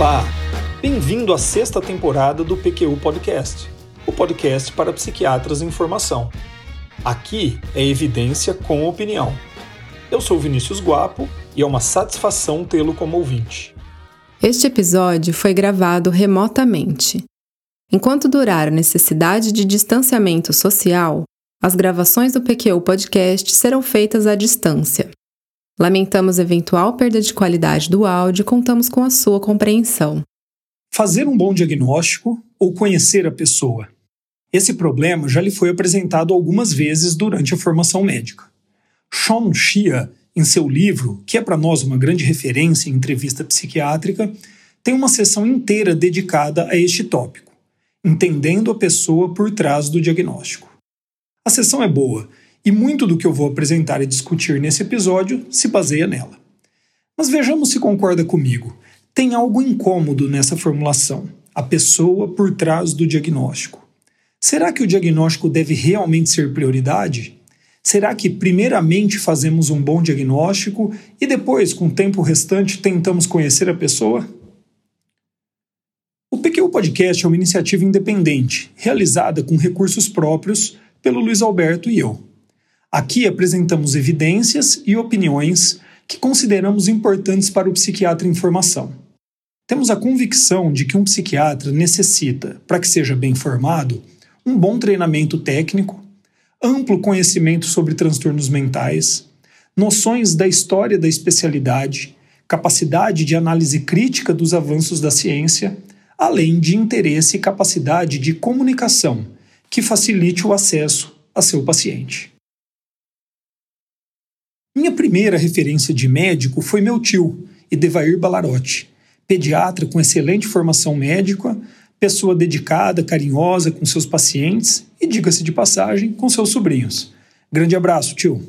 Olá, bem-vindo à sexta temporada do PQU Podcast, o podcast para psiquiatras em formação. Aqui é evidência com opinião. Eu sou Vinícius Guapo e é uma satisfação tê-lo como ouvinte. Este episódio foi gravado remotamente. Enquanto durar a necessidade de distanciamento social, as gravações do PQU Podcast serão feitas à distância. Lamentamos eventual perda de qualidade do áudio e contamos com a sua compreensão. Fazer um bom diagnóstico ou conhecer a pessoa. Esse problema já lhe foi apresentado algumas vezes durante a formação médica. Sean Shia, em seu livro, que é para nós uma grande referência em entrevista psiquiátrica, tem uma sessão inteira dedicada a este tópico, entendendo a pessoa por trás do diagnóstico. A sessão é boa e muito do que eu vou apresentar e discutir nesse episódio se baseia nela. Mas vejamos se concorda comigo. Tem algo incômodo nessa formulação, a pessoa por trás do diagnóstico. Será que o diagnóstico deve realmente ser prioridade? Será que primeiramente fazemos um bom diagnóstico e depois, com o tempo restante, tentamos conhecer a pessoa? O PQ Podcast é uma iniciativa independente, realizada com recursos próprios pelo Luiz Alberto e eu. Aqui apresentamos evidências e opiniões que consideramos importantes para o psiquiatra em formação. Temos a convicção de que um psiquiatra necessita, para que seja bem formado, um bom treinamento técnico, amplo conhecimento sobre transtornos mentais, noções da história da especialidade, capacidade de análise crítica dos avanços da ciência, além de interesse e capacidade de comunicação que facilite o acesso a seu paciente. Minha primeira referência de médico foi meu tio, Edevair Balarotti, pediatra com excelente formação médica, pessoa dedicada, carinhosa com seus pacientes e, diga-se de passagem, com seus sobrinhos. Grande abraço, tio.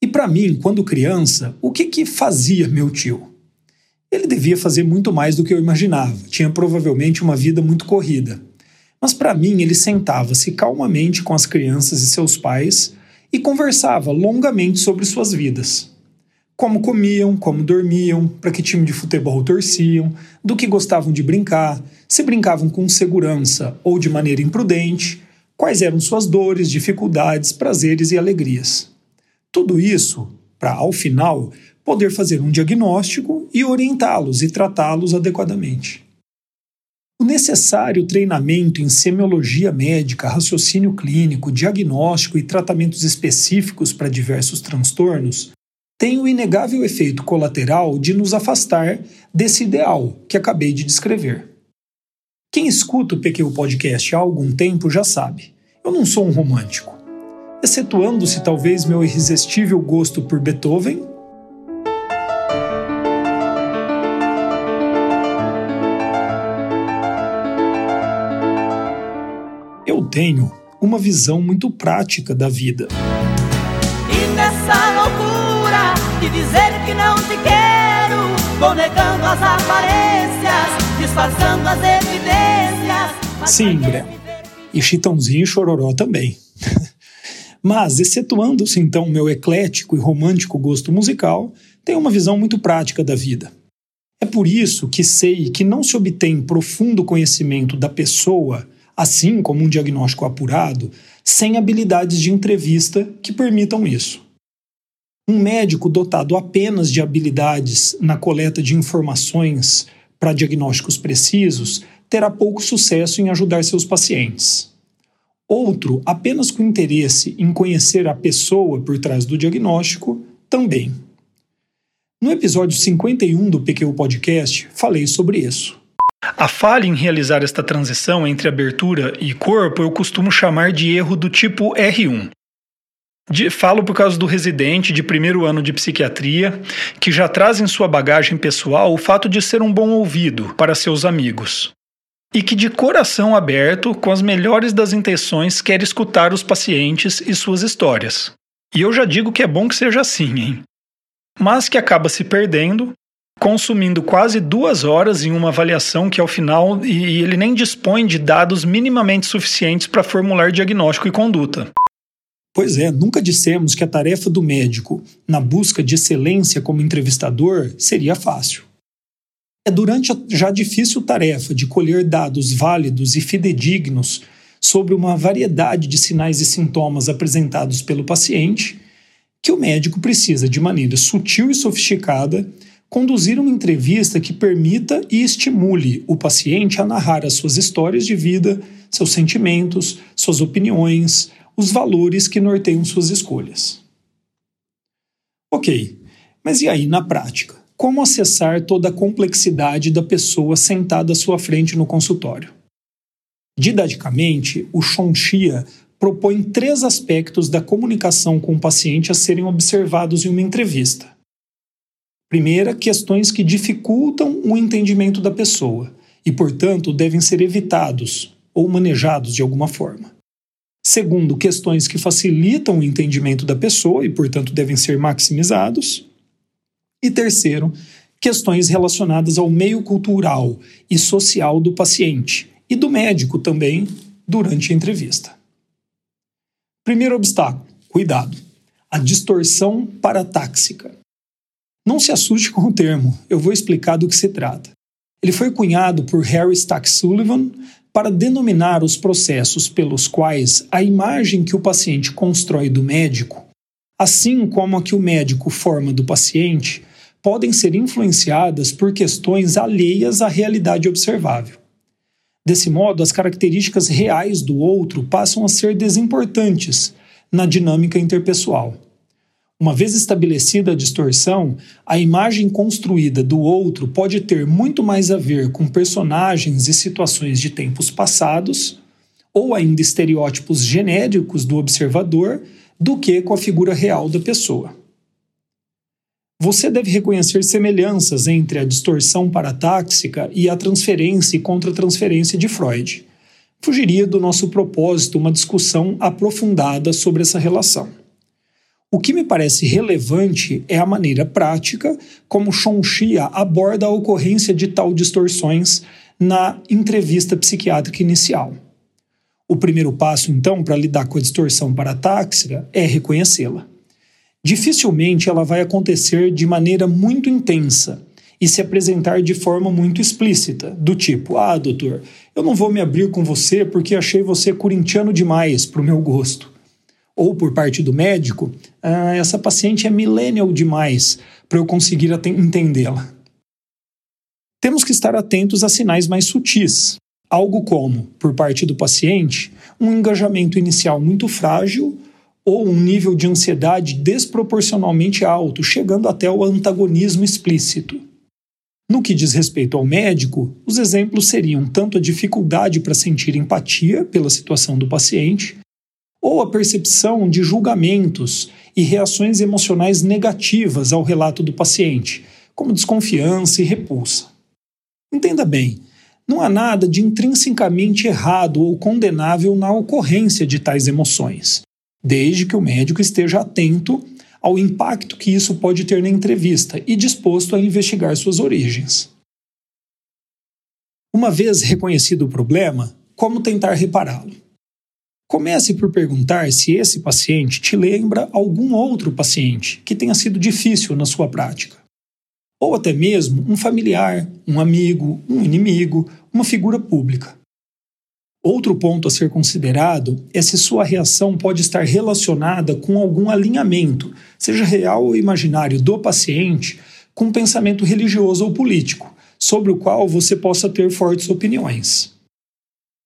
E para mim, quando criança, o que que fazia meu tio? Ele devia fazer muito mais do que eu imaginava. Tinha provavelmente uma vida muito corrida. Mas para mim, ele sentava-se calmamente com as crianças e seus pais e conversava longamente sobre suas vidas. Como comiam, como dormiam, para que time de futebol torciam, do que gostavam de brincar, se brincavam com segurança ou de maneira imprudente, quais eram suas dores, dificuldades, prazeres e alegrias. Tudo isso para, ao final, poder fazer um diagnóstico e orientá-los e tratá-los adequadamente. O necessário treinamento em semiologia médica, raciocínio clínico, diagnóstico e tratamentos específicos para diversos transtornos tem o inegável efeito colateral de nos afastar desse ideal que acabei de descrever. Quem escuta o PQ Podcast há algum tempo já sabe, eu não sou um romântico. Excetuando-se talvez meu irresistível gosto por Beethoven, tenho uma visão muito prática da vida. E nessa loucura de dizer que não te quero, vou negando as aparências, disfarçando as evidências. Sim, Breno. E Chitãozinho e Chororó também. Mas, excetuando-se então meu eclético e romântico gosto musical, tenho uma visão muito prática da vida. É por isso que sei que não se obtém profundo conhecimento da pessoa assim como um diagnóstico apurado, sem habilidades de entrevista que permitam isso. Um médico dotado apenas de habilidades na coleta de informações para diagnósticos precisos terá pouco sucesso em ajudar seus pacientes. Outro, apenas com interesse em conhecer a pessoa por trás do diagnóstico, também. No episódio 51 do PQ Podcast, falei sobre isso. A falha em realizar esta transição entre abertura e corpo eu costumo chamar de erro do tipo R1. De, falo por causa do residente de primeiro ano de psiquiatria, que já traz em sua bagagem pessoal o fato de ser um bom ouvido para seus amigos. E que, de coração aberto, com as melhores das intenções, quer escutar os pacientes e suas histórias. E eu já digo que é bom que seja assim, hein? Mas que acaba se perdendo consumindo quase duas horas em uma avaliação que, ao final, e ele nem dispõe de dados minimamente suficientes para formular diagnóstico e conduta. Pois é, nunca dissemos que a tarefa do médico, na busca de excelência como entrevistador, seria fácil. É durante a já difícil tarefa de colher dados válidos e fidedignos sobre uma variedade de sinais e sintomas apresentados pelo paciente que o médico precisa, de maneira sutil e sofisticada, conduzir uma entrevista que permita e estimule o paciente a narrar as suas histórias de vida, seus sentimentos, suas opiniões, os valores que norteiam suas escolhas. Ok, mas e aí na prática? Como acessar toda a complexidade da pessoa sentada à sua frente no consultório? Didaticamente, o Shonxia propõe três aspectos da comunicação com o paciente a serem observados em uma entrevista. Primeira, questões que dificultam o entendimento da pessoa e, portanto, devem ser evitados ou manejados de alguma forma. Segundo, questões que facilitam o entendimento da pessoa e, portanto, devem ser maximizados. E terceiro, questões relacionadas ao meio cultural e social do paciente e do médico também durante a entrevista. Primeiro obstáculo: cuidado. A distorção paratáxica. Não se assuste com o termo, eu vou explicar do que se trata. Ele foi cunhado por Harry Stack Sullivan para denominar os processos pelos quais a imagem que o paciente constrói do médico, assim como a que o médico forma do paciente, podem ser influenciadas por questões alheias à realidade observável. Desse modo, as características reais do outro passam a ser desimportantes na dinâmica interpessoal. Uma vez estabelecida a distorção, a imagem construída do outro pode ter muito mais a ver com personagens e situações de tempos passados, ou ainda estereótipos genéricos do observador, do que com a figura real da pessoa. Você deve reconhecer semelhanças entre a distorção paratáxica e a transferência e contratransferência de Freud. Fugiria do nosso propósito uma discussão aprofundada sobre essa relação. O que me parece relevante é a maneira prática como Shonxia aborda a ocorrência de tal distorções na entrevista psiquiátrica inicial. O primeiro passo, então, para lidar com a distorção paratáxica é reconhecê-la. Dificilmente ela vai acontecer de maneira muito intensa e se apresentar de forma muito explícita, do tipo: Ah, doutor, eu não vou me abrir com você porque achei você corintiano demais para o meu gosto. Ou por parte do médico, ah, essa paciente é millennial demais para eu conseguir entendê-la. Temos que estar atentos a sinais mais sutis, algo como, por parte do paciente, um engajamento inicial muito frágil ou um nível de ansiedade desproporcionalmente alto, chegando até o antagonismo explícito. No que diz respeito ao médico, os exemplos seriam tanto a dificuldade para sentir empatia pela situação do paciente, ou a percepção de julgamentos e reações emocionais negativas ao relato do paciente, como desconfiança e repulsa. Entenda bem, não há nada de intrinsecamente errado ou condenável na ocorrência de tais emoções desde que o médico esteja atento ao impacto que isso pode ter na entrevista e disposto a investigar suas origens. Uma vez reconhecido o problema, como tentar repará-lo? Comece por perguntar se esse paciente te lembra algum outro paciente que tenha sido difícil na sua prática. Ou até mesmo um familiar, um amigo, um inimigo, uma figura pública. Outro ponto a ser considerado é se sua reação pode estar relacionada com algum alinhamento, seja real ou imaginário, do paciente com um pensamento religioso ou político, sobre o qual você possa ter fortes opiniões.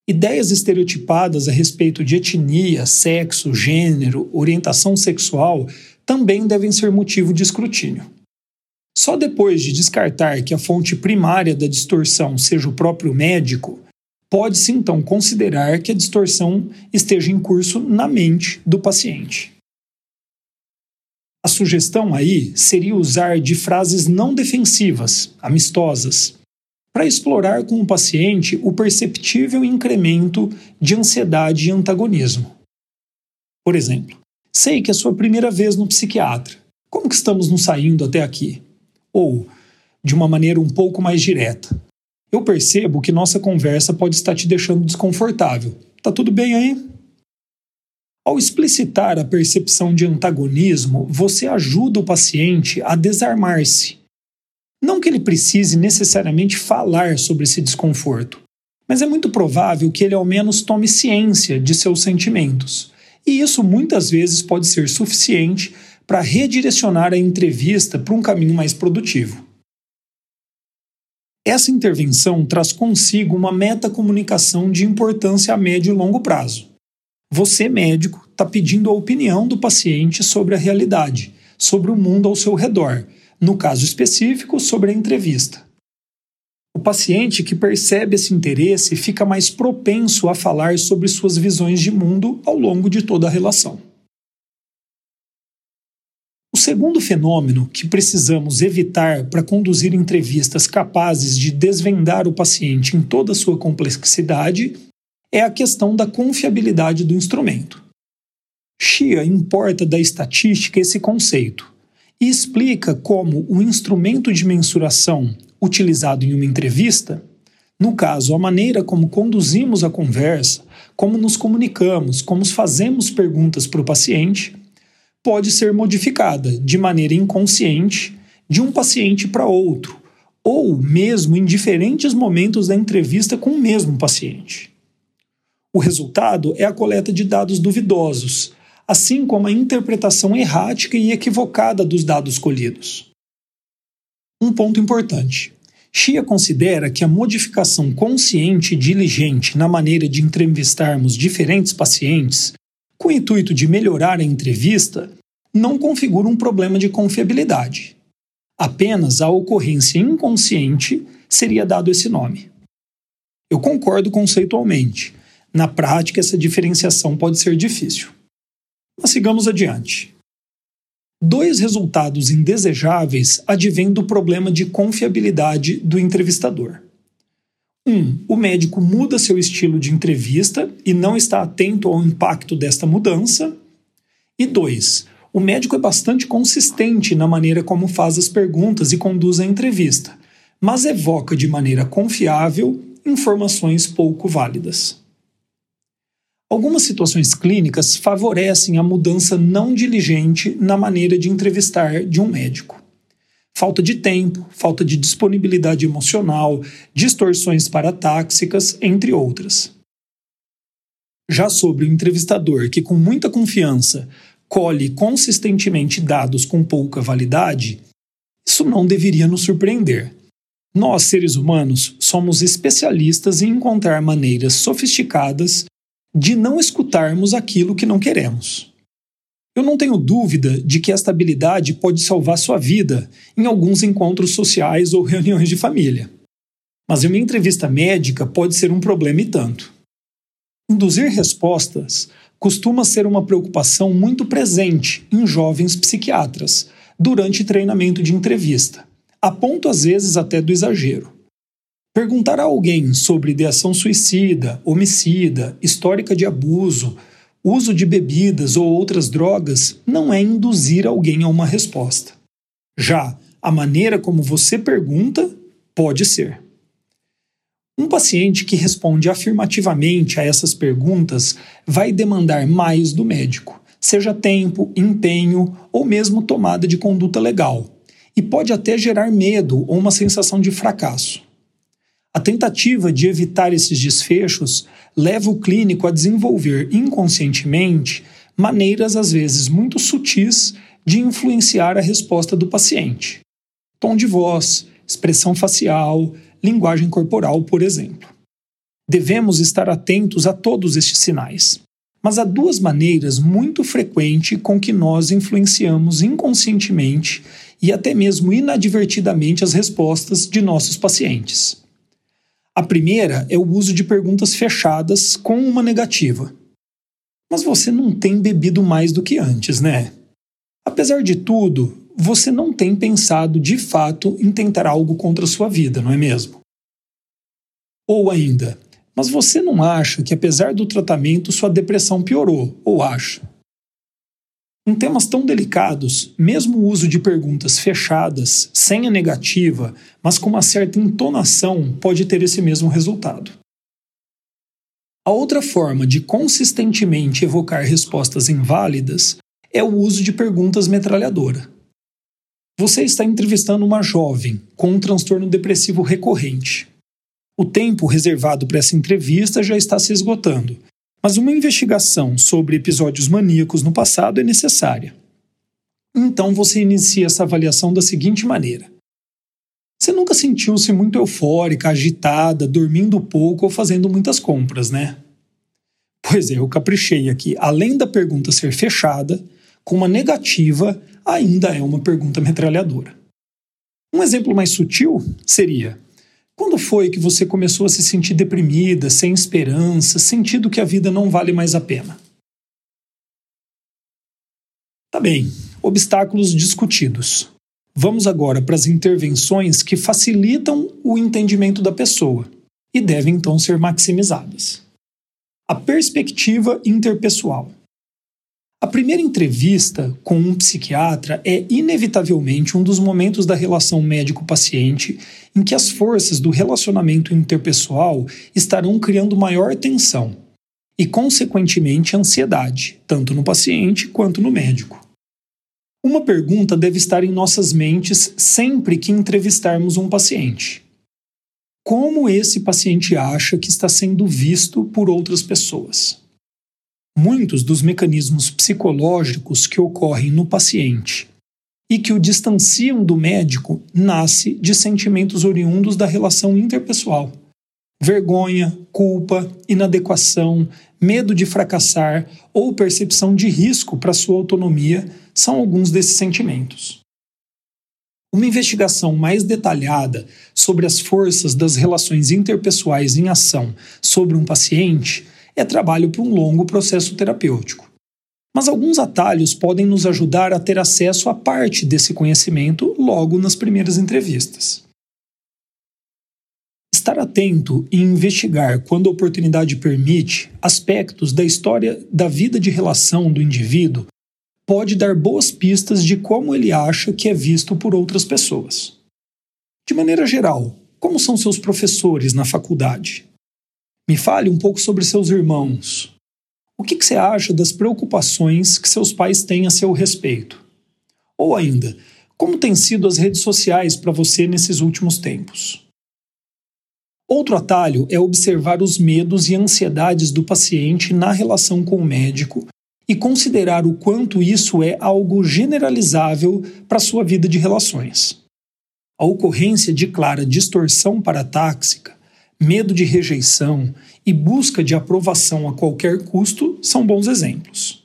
Ideias estereotipadas a respeito de etnia, sexo, gênero, orientação sexual também devem ser motivo de escrutínio. Só depois de descartar que a fonte primária da distorção seja o próprio médico, pode-se então considerar que a distorção esteja em curso na mente do paciente. A sugestão aí seria usar de frases não defensivas, amistosas, para explorar com o paciente o perceptível incremento de ansiedade e antagonismo. Por exemplo, sei que é sua primeira vez no psiquiatra. Como que estamos nos saindo até aqui? Ou, de uma maneira um pouco mais direta, eu percebo que nossa conversa pode estar te deixando desconfortável. Tá tudo bem aí? Ao explicitar a percepção de antagonismo, você ajuda o paciente a desarmar-se. Não que ele precise necessariamente falar sobre esse desconforto, mas é muito provável que ele ao menos tome ciência de seus sentimentos. E isso muitas vezes pode ser suficiente para redirecionar a entrevista para um caminho mais produtivo. Essa intervenção traz consigo uma metacomunicação de importância a médio e longo prazo. Você, médico, está pedindo a opinião do paciente sobre a realidade, sobre o mundo ao seu redor, no caso específico, sobre a entrevista. O paciente que percebe esse interesse fica mais propenso a falar sobre suas visões de mundo ao longo de toda a relação. O segundo fenômeno que precisamos evitar para conduzir entrevistas capazes de desvendar o paciente em toda a sua complexidade é a questão da confiabilidade do instrumento. Shia importa da estatística esse conceito e explica como o instrumento de mensuração utilizado em uma entrevista, no caso, a maneira como conduzimos a conversa, como nos comunicamos, como fazemos perguntas para o paciente, pode ser modificada de maneira inconsciente de um paciente para outro, ou mesmo em diferentes momentos da entrevista com o mesmo paciente. O resultado é a coleta de dados duvidosos, assim como a interpretação errática e equivocada dos dados colhidos. Um ponto importante. Shia considera que a modificação consciente e diligente na maneira de entrevistarmos diferentes pacientes com o intuito de melhorar a entrevista, não configura um problema de confiabilidade. Apenas a ocorrência inconsciente seria dado esse nome. Eu concordo conceitualmente. Na prática, essa diferenciação pode ser difícil. Mas sigamos adiante. Dois resultados indesejáveis advêm do problema de confiabilidade do entrevistador. Um, o médico muda seu estilo de entrevista e não está atento ao impacto desta mudança. E dois, o médico é bastante consistente na maneira como faz as perguntas e conduz a entrevista, mas evoca de maneira confiável informações pouco válidas. Algumas situações clínicas favorecem a mudança não diligente na maneira de entrevistar de um médico falta de tempo, falta de disponibilidade emocional, distorções paratáxicas, entre outras. Já sobre o entrevistador que, com muita confiança, colhe consistentemente dados com pouca validade, isso não deveria nos surpreender. Nós, seres humanos, somos especialistas em encontrar maneiras sofisticadas de não escutarmos aquilo que não queremos. Eu não tenho dúvida de que esta habilidade pode salvar sua vida em alguns encontros sociais ou reuniões de família. Mas em uma entrevista médica pode ser um problema e tanto. Induzir respostas costuma ser uma preocupação muito presente em jovens psiquiatras durante treinamento de entrevista, a ponto às vezes até do exagero. Perguntar a alguém sobre ideação suicida, homicida, histórica de abuso, uso de bebidas ou outras drogas não é induzir alguém a uma resposta. Já a maneira como você pergunta pode ser. Um paciente que responde afirmativamente a essas perguntas vai demandar mais do médico, seja tempo, empenho ou mesmo tomada de conduta legal, e pode até gerar medo ou uma sensação de fracasso. A tentativa de evitar esses desfechos leva o clínico a desenvolver inconscientemente maneiras às vezes muito sutis de influenciar a resposta do paciente. Tom de voz, expressão facial, linguagem corporal, por exemplo. Devemos estar atentos a todos estes sinais. Mas há duas maneiras muito frequentes com que nós influenciamos inconscientemente e até mesmo inadvertidamente as respostas de nossos pacientes. A primeira é o uso de perguntas fechadas com uma negativa. Mas você não tem bebido mais do que antes, né? Apesar de tudo, você não tem pensado de fato em tentar algo contra a sua vida, não é mesmo? Ou ainda, mas você não acha que apesar do tratamento sua depressão piorou, ou acha? Em temas tão delicados, mesmo o uso de perguntas fechadas, sem a negativa, mas com uma certa entonação, pode ter esse mesmo resultado. A outra forma de consistentemente evocar respostas inválidas é o uso de perguntas metralhadora. Você está entrevistando uma jovem com um transtorno depressivo recorrente. O tempo reservado para essa entrevista já está se esgotando, mas uma investigação sobre episódios maníacos no passado é necessária. Então você inicia essa avaliação da seguinte maneira: Você nunca sentiu-se muito eufórica, agitada, dormindo pouco ou fazendo muitas compras, né? Pois é, eu caprichei aqui. Além da pergunta ser fechada, com uma negativa, ainda é uma pergunta metralhadora. Um exemplo mais sutil seria: quando foi que você começou a se sentir deprimida, sem esperança, sentindo que a vida não vale mais a pena? Tá bem, obstáculos discutidos. Vamos agora para as intervenções que facilitam o entendimento da pessoa e devem então ser maximizadas. A perspectiva interpessoal. A primeira entrevista com um psiquiatra é inevitavelmente um dos momentos da relação médico-paciente em que as forças do relacionamento interpessoal estarão criando maior tensão e, consequentemente, ansiedade, tanto no paciente quanto no médico. Uma pergunta deve estar em nossas mentes sempre que entrevistarmos um paciente: Como esse paciente acha que está sendo visto por outras pessoas? Muitos dos mecanismos psicológicos que ocorrem no paciente e que o distanciam do médico nasce de sentimentos oriundos da relação interpessoal. Vergonha, culpa, inadequação, medo de fracassar ou percepção de risco para sua autonomia são alguns desses sentimentos. Uma investigação mais detalhada sobre as forças das relações interpessoais em ação sobre um paciente é trabalho para um longo processo terapêutico. Mas alguns atalhos podem nos ajudar a ter acesso a parte desse conhecimento logo nas primeiras entrevistas. Estar atento e investigar, quando a oportunidade permite, aspectos da história da vida de relação do indivíduo pode dar boas pistas de como ele acha que é visto por outras pessoas. De maneira geral, como são seus professores na faculdade? Me fale um pouco sobre seus irmãos. O que, que você acha das preocupações que seus pais têm a seu respeito? Ou ainda, como têm sido as redes sociais para você nesses últimos tempos? Outro atalho é observar os medos e ansiedades do paciente na relação com o médico e considerar o quanto isso é algo generalizável para sua vida de relações. A ocorrência de clara distorção paratáxica, medo de rejeição e busca de aprovação a qualquer custo são bons exemplos.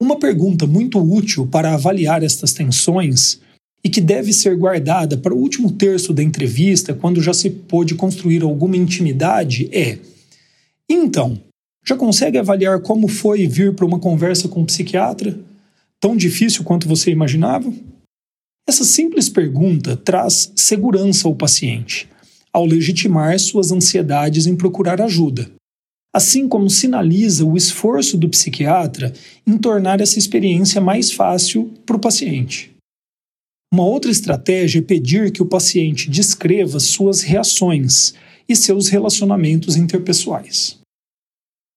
Uma pergunta muito útil para avaliar estas tensões e que deve ser guardada para o último terço da entrevista, quando já se pôde construir alguma intimidade, é: então, já consegue avaliar como foi vir para uma conversa com um psiquiatra? Tão difícil quanto você imaginava? Essa simples pergunta traz segurança ao paciente, ao legitimar suas ansiedades em procurar ajuda, assim como sinaliza o esforço do psiquiatra em tornar essa experiência mais fácil para o paciente. Uma outra estratégia é pedir que o paciente descreva suas reações e seus relacionamentos interpessoais.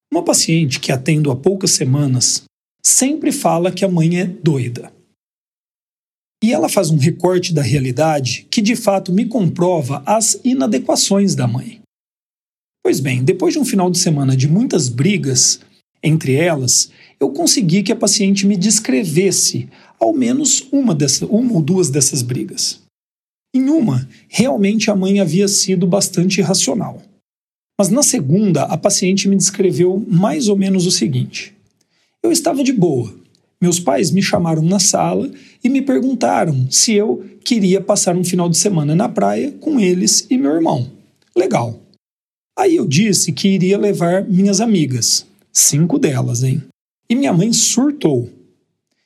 Uma paciente que atendo há poucas semanas sempre fala que a mãe é doida. E ela faz um recorte da realidade que de fato me comprova as inadequações da mãe. Pois bem, depois de um final de semana de muitas brigas entre elas, eu consegui que a paciente me descrevesse ao menos uma, dessa, uma ou duas dessas brigas. Em uma, realmente a mãe havia sido bastante irracional. Mas na segunda, a paciente me descreveu mais ou menos o seguinte: Eu estava de boa. Meus pais me chamaram na sala e me perguntaram se eu queria passar um final de semana na praia com eles e meu irmão. Legal. Aí eu disse que iria levar minhas amigas, cinco delas, hein? E minha mãe surtou.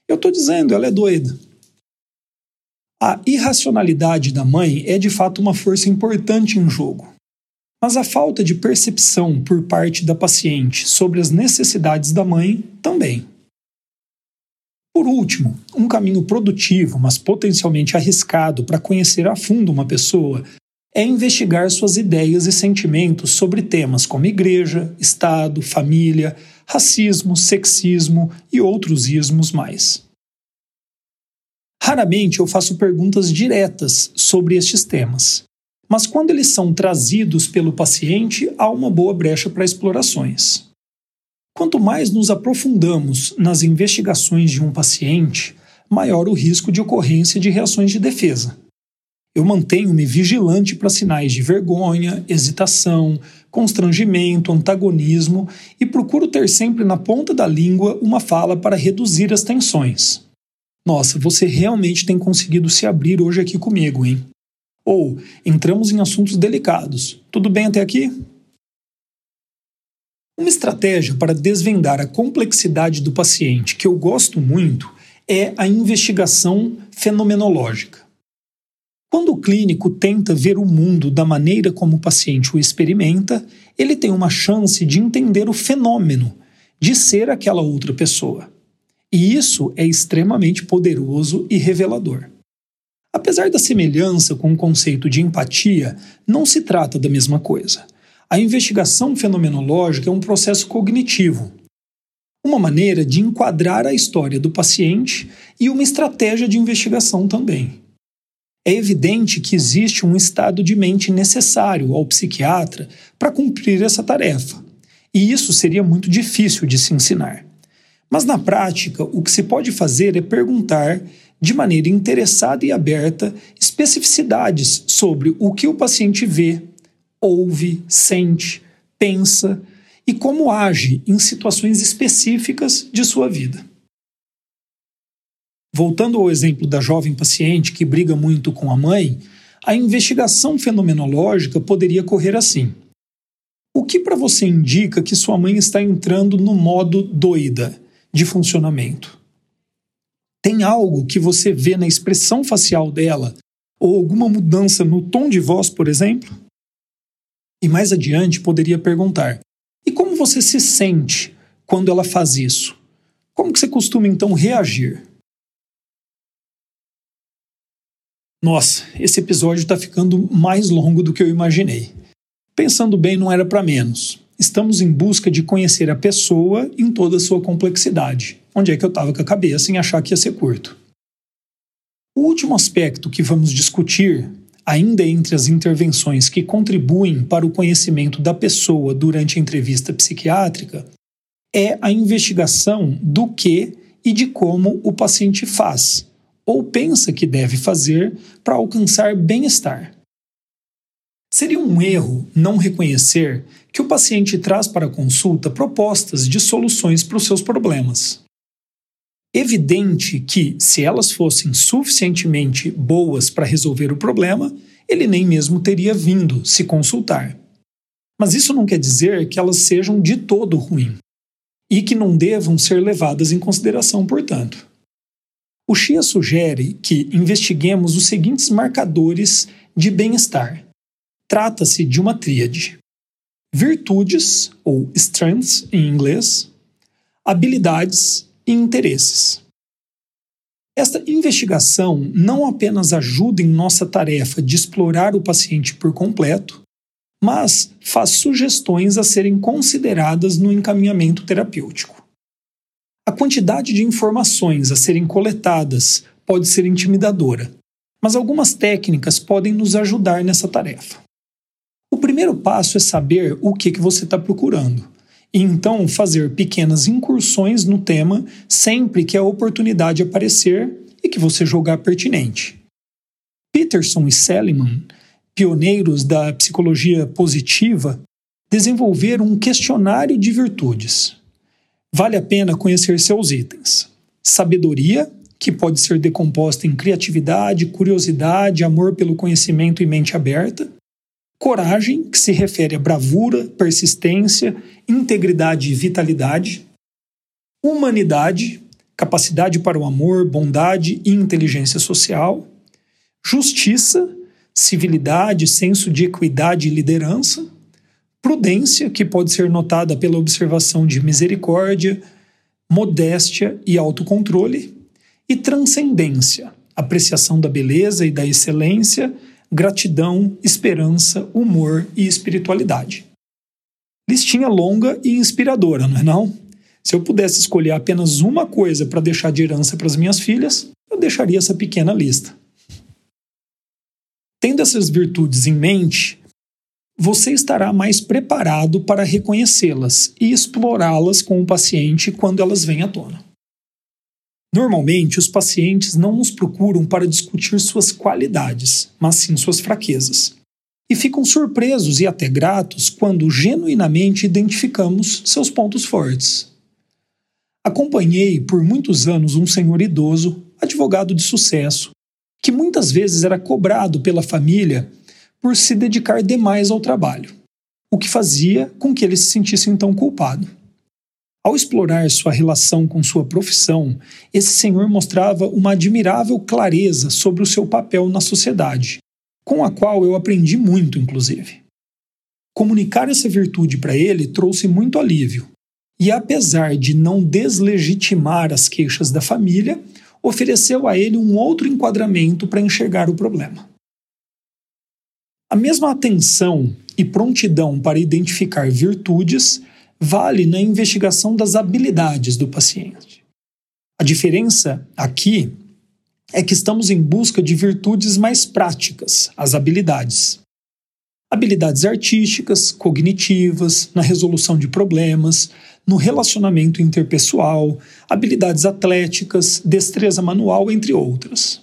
Eu tô dizendo, ela é doida. A irracionalidade da mãe é de fato uma força importante em jogo mas a falta de percepção por parte da paciente sobre as necessidades da mãe também. Por último, um caminho produtivo, mas potencialmente arriscado para conhecer a fundo uma pessoa é investigar suas ideias e sentimentos sobre temas como igreja, Estado, família, racismo, sexismo e outros ismos mais. Raramente eu faço perguntas diretas sobre estes temas, mas quando eles são trazidos pelo paciente, há uma boa brecha para explorações. Quanto mais nos aprofundamos nas investigações de um paciente, maior o risco de ocorrência de reações de defesa. Eu mantenho-me vigilante para sinais de vergonha, hesitação, constrangimento, antagonismo e procuro ter sempre na ponta da língua uma fala para reduzir as tensões. Nossa, você realmente tem conseguido se abrir hoje aqui comigo, hein? Ou entramos em assuntos delicados. Tudo bem até aqui? Uma estratégia para desvendar a complexidade do paciente que eu gosto muito é a investigação fenomenológica. Quando o clínico tenta ver o mundo da maneira como o paciente o experimenta, ele tem uma chance de entender o fenômeno de ser aquela outra pessoa. E isso é extremamente poderoso e revelador. Apesar da semelhança com o conceito de empatia, não se trata da mesma coisa. A investigação fenomenológica é um processo cognitivo, uma maneira de enquadrar a história do paciente e uma estratégia de investigação também. É evidente que existe um estado de mente necessário ao psiquiatra para cumprir essa tarefa, e isso seria muito difícil de se ensinar. Mas na prática, o que se pode fazer é perguntar de maneira interessada e aberta especificidades sobre o que o paciente vê, ouve, sente, pensa e como age em situações específicas de sua vida. Voltando ao exemplo da jovem paciente que briga muito com a mãe, a investigação fenomenológica poderia correr assim. O que para você indica que sua mãe está entrando no modo doida? de funcionamento. Tem algo que você vê na expressão facial dela ou alguma mudança no tom de voz, por exemplo? E mais adiante poderia perguntar: e como você se sente quando ela faz isso? Como que você costuma então reagir? Nossa, esse episódio está ficando mais longo do que eu imaginei. Pensando bem, não era para menos estamos em busca de conhecer a pessoa em toda a sua complexidade. Onde é que eu estava com a cabeça em achar que ia ser curto? O último aspecto que vamos discutir, ainda entre as intervenções que contribuem para o conhecimento da pessoa durante a entrevista psiquiátrica, é a investigação do que e de como o paciente faz ou pensa que deve fazer para alcançar bem-estar. Seria um erro não reconhecer que o paciente traz para a consulta propostas de soluções para os seus problemas. Evidente que, se elas fossem suficientemente boas para resolver o problema, ele nem mesmo teria vindo se consultar. Mas isso não quer dizer que elas sejam de todo ruim e que não devam ser levadas em consideração, portanto. O Xia sugere que investiguemos os seguintes marcadores de bem-estar Trata-se de uma tríade: virtudes, ou strengths em inglês, habilidades e interesses. Esta investigação não apenas ajuda em nossa tarefa de explorar o paciente por completo, mas faz sugestões a serem consideradas no encaminhamento terapêutico. A quantidade de informações a serem coletadas pode ser intimidadora, mas algumas técnicas podem nos ajudar nessa tarefa primeiro passo é saber o que, que você está procurando. E então fazer pequenas incursões no tema sempre que a oportunidade aparecer e que você julgar pertinente. Peterson e Seligman, pioneiros da psicologia positiva, desenvolveram um questionário de virtudes. Vale a pena conhecer seus itens: sabedoria, que pode ser decomposta em criatividade, curiosidade, amor pelo conhecimento e mente aberta, Coragem, que se refere a bravura, persistência, integridade e vitalidade. Humanidade, capacidade para o amor, bondade e inteligência social. Justiça, civilidade, senso de equidade e liderança. Prudência, que pode ser notada pela observação de misericórdia, modéstia e autocontrole. E transcendência, apreciação da beleza e da excelência gratidão, esperança, humor e espiritualidade. Listinha longa e inspiradora, não é não? Se eu pudesse escolher apenas uma coisa para deixar de herança para as minhas filhas, eu deixaria essa pequena lista. Tendo essas virtudes em mente, você estará mais preparado para reconhecê-las e explorá-las com o paciente quando elas vêm à tona. Normalmente, os pacientes não nos procuram para discutir suas qualidades, mas sim suas fraquezas. E ficam surpresos e até gratos quando genuinamente identificamos seus pontos fortes. Acompanhei por muitos anos um senhor idoso, advogado de sucesso, que muitas vezes era cobrado pela família por se dedicar demais ao trabalho, o que fazia com que ele se sentisse então culpado. Ao explorar sua relação com sua profissão, esse senhor mostrava uma admirável clareza sobre o seu papel na sociedade, com a qual eu aprendi muito, inclusive. Comunicar essa virtude para ele trouxe muito alívio, e apesar de não deslegitimar as queixas da família, ofereceu a ele um outro enquadramento para enxergar o problema. A mesma atenção e prontidão para identificar virtudes vale na investigação das habilidades do paciente. A diferença aqui é que estamos em busca de virtudes mais práticas, as habilidades. Habilidades artísticas, cognitivas, na resolução de problemas, no relacionamento interpessoal, habilidades atléticas, destreza manual, entre outras.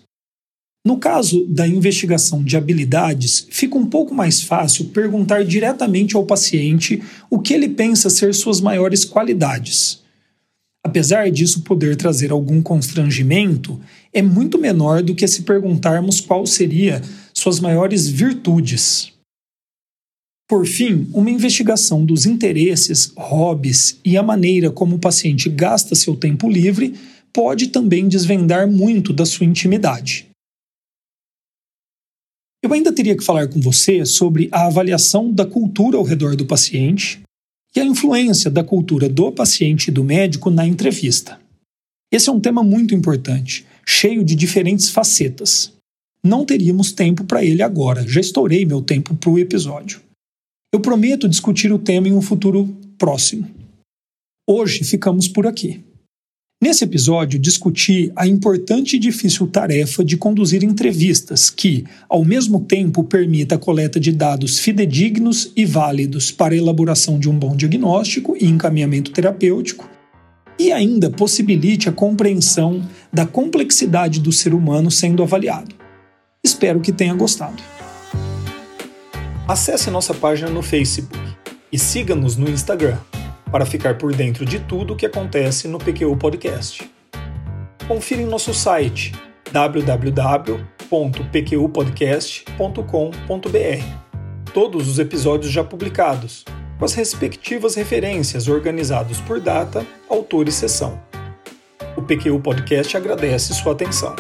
No caso da investigação de habilidades, fica um pouco mais fácil perguntar diretamente ao paciente o que ele pensa ser suas maiores qualidades. Apesar disso poder trazer algum constrangimento, é muito menor do que se perguntarmos qual seria suas maiores virtudes. Por fim, uma investigação dos interesses, hobbies e a maneira como o paciente gasta seu tempo livre pode também desvendar muito da sua intimidade. Eu ainda teria que falar com você sobre a avaliação da cultura ao redor do paciente e a influência da cultura do paciente e do médico na entrevista. Esse é um tema muito importante, cheio de diferentes facetas. Não teríamos tempo para ele agora, já estourei meu tempo para o episódio. Eu prometo discutir o tema em um futuro próximo. Hoje ficamos por aqui. Nesse episódio, discuti a importante e difícil tarefa de conduzir entrevistas que, ao mesmo tempo, permita a coleta de dados fidedignos e válidos para a elaboração de um bom diagnóstico e encaminhamento terapêutico, e ainda possibilite a compreensão da complexidade do ser humano sendo avaliado. Espero que tenha gostado. Acesse nossa página no Facebook e siga-nos no Instagram para ficar por dentro de tudo o que acontece no PQU Podcast. Confira em nosso site www.pqpodcast.com.br todos os episódios já publicados, com as respectivas referências organizados por data, autor e sessão. O PQU Podcast agradece sua atenção.